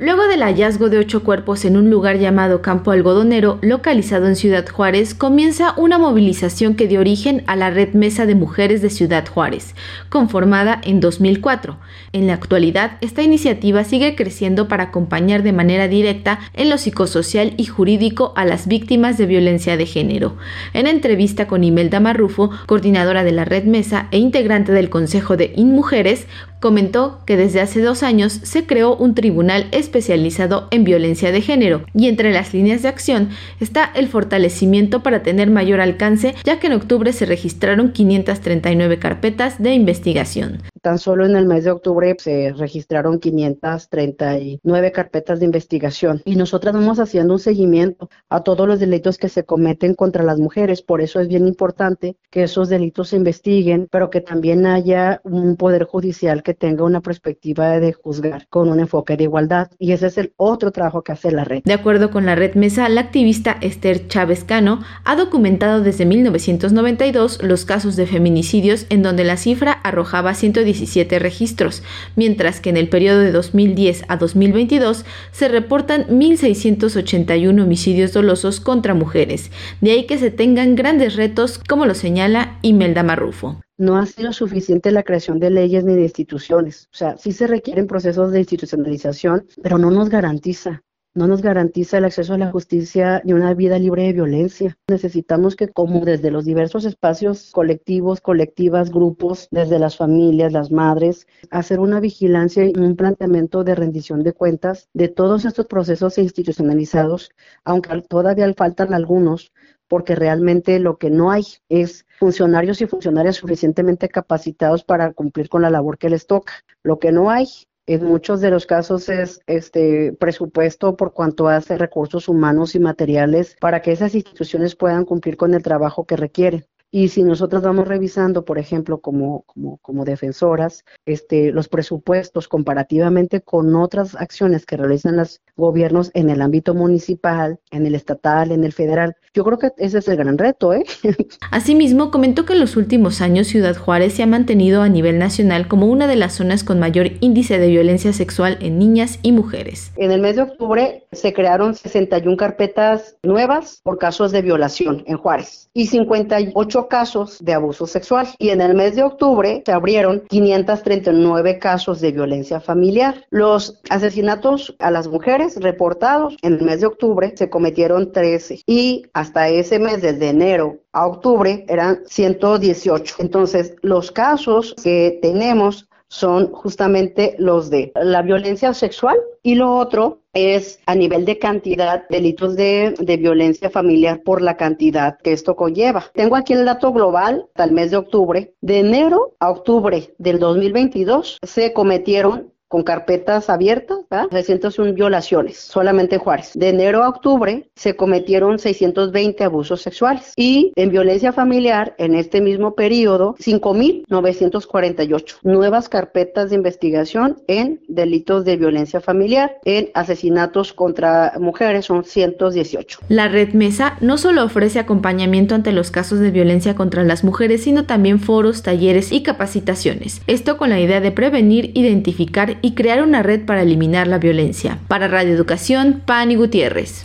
Luego del hallazgo de ocho cuerpos en un lugar llamado Campo Algodonero, localizado en Ciudad Juárez, comienza una movilización que dio origen a la Red Mesa de Mujeres de Ciudad Juárez, conformada en 2004. En la actualidad, esta iniciativa sigue creciendo para acompañar de manera directa en lo psicosocial y jurídico a las víctimas de violencia de género. En entrevista con Imelda Marrufo, coordinadora de la Red Mesa e integrante del Consejo de InMujeres, comentó que desde hace dos años se creó un tribunal especializado en violencia de género y entre las líneas de acción está el fortalecimiento para tener mayor alcance ya que en octubre se registraron 539 carpetas de investigación. Tan solo en el mes de octubre se registraron 539 carpetas de investigación y nosotras vamos haciendo un seguimiento a todos los delitos que se cometen contra las mujeres. Por eso es bien importante que esos delitos se investiguen, pero que también haya un poder judicial que tenga una perspectiva de juzgar con un enfoque de igualdad. Y ese es el otro trabajo que hace la red. De acuerdo con la red Mesa, la activista Esther Chávez Cano ha documentado desde 1992 los casos de feminicidios en donde la cifra arrojaba 110 17 registros, mientras que en el periodo de 2010 a 2022 se reportan 1.681 homicidios dolosos contra mujeres. De ahí que se tengan grandes retos, como lo señala Imelda Marrufo no ha sido suficiente la creación de leyes ni de instituciones. O sea, sí se requieren procesos de institucionalización, pero no nos garantiza no nos garantiza el acceso a la justicia ni una vida libre de violencia. Necesitamos que como desde los diversos espacios colectivos, colectivas, grupos, desde las familias, las madres, hacer una vigilancia y un planteamiento de rendición de cuentas de todos estos procesos institucionalizados, aunque todavía faltan algunos, porque realmente lo que no hay es funcionarios y funcionarias suficientemente capacitados para cumplir con la labor que les toca. Lo que no hay en muchos de los casos es este presupuesto por cuanto hace recursos humanos y materiales para que esas instituciones puedan cumplir con el trabajo que requieren. Y si nosotros vamos revisando, por ejemplo, como, como, como defensoras, este, los presupuestos comparativamente con otras acciones que realizan los gobiernos en el ámbito municipal, en el estatal, en el federal, yo creo que ese es el gran reto. ¿eh? Asimismo, comentó que en los últimos años Ciudad Juárez se ha mantenido a nivel nacional como una de las zonas con mayor índice de violencia sexual en niñas y mujeres. En el mes de octubre se crearon 61 carpetas nuevas por casos de violación en Juárez y 58 casos de abuso sexual y en el mes de octubre se abrieron 539 casos de violencia familiar. Los asesinatos a las mujeres reportados en el mes de octubre se cometieron 13 y hasta ese mes, desde enero a octubre, eran 118. Entonces, los casos que tenemos son justamente los de la violencia sexual y lo otro es a nivel de cantidad, delitos de, de, violencia familiar por la cantidad que esto conlleva. Tengo aquí el dato global hasta el mes de octubre. De enero a octubre del 2022 se cometieron con carpetas abiertas, ¿verdad? 601 violaciones, solamente en Juárez. De enero a octubre se cometieron 620 abusos sexuales y en violencia familiar en este mismo periodo 5.948 nuevas carpetas de investigación en delitos de violencia familiar, en asesinatos contra mujeres son 118. La Red Mesa no solo ofrece acompañamiento ante los casos de violencia contra las mujeres, sino también foros, talleres y capacitaciones. Esto con la idea de prevenir, identificar y crear una red para eliminar la violencia. Para Radio Educación, Pani Gutiérrez.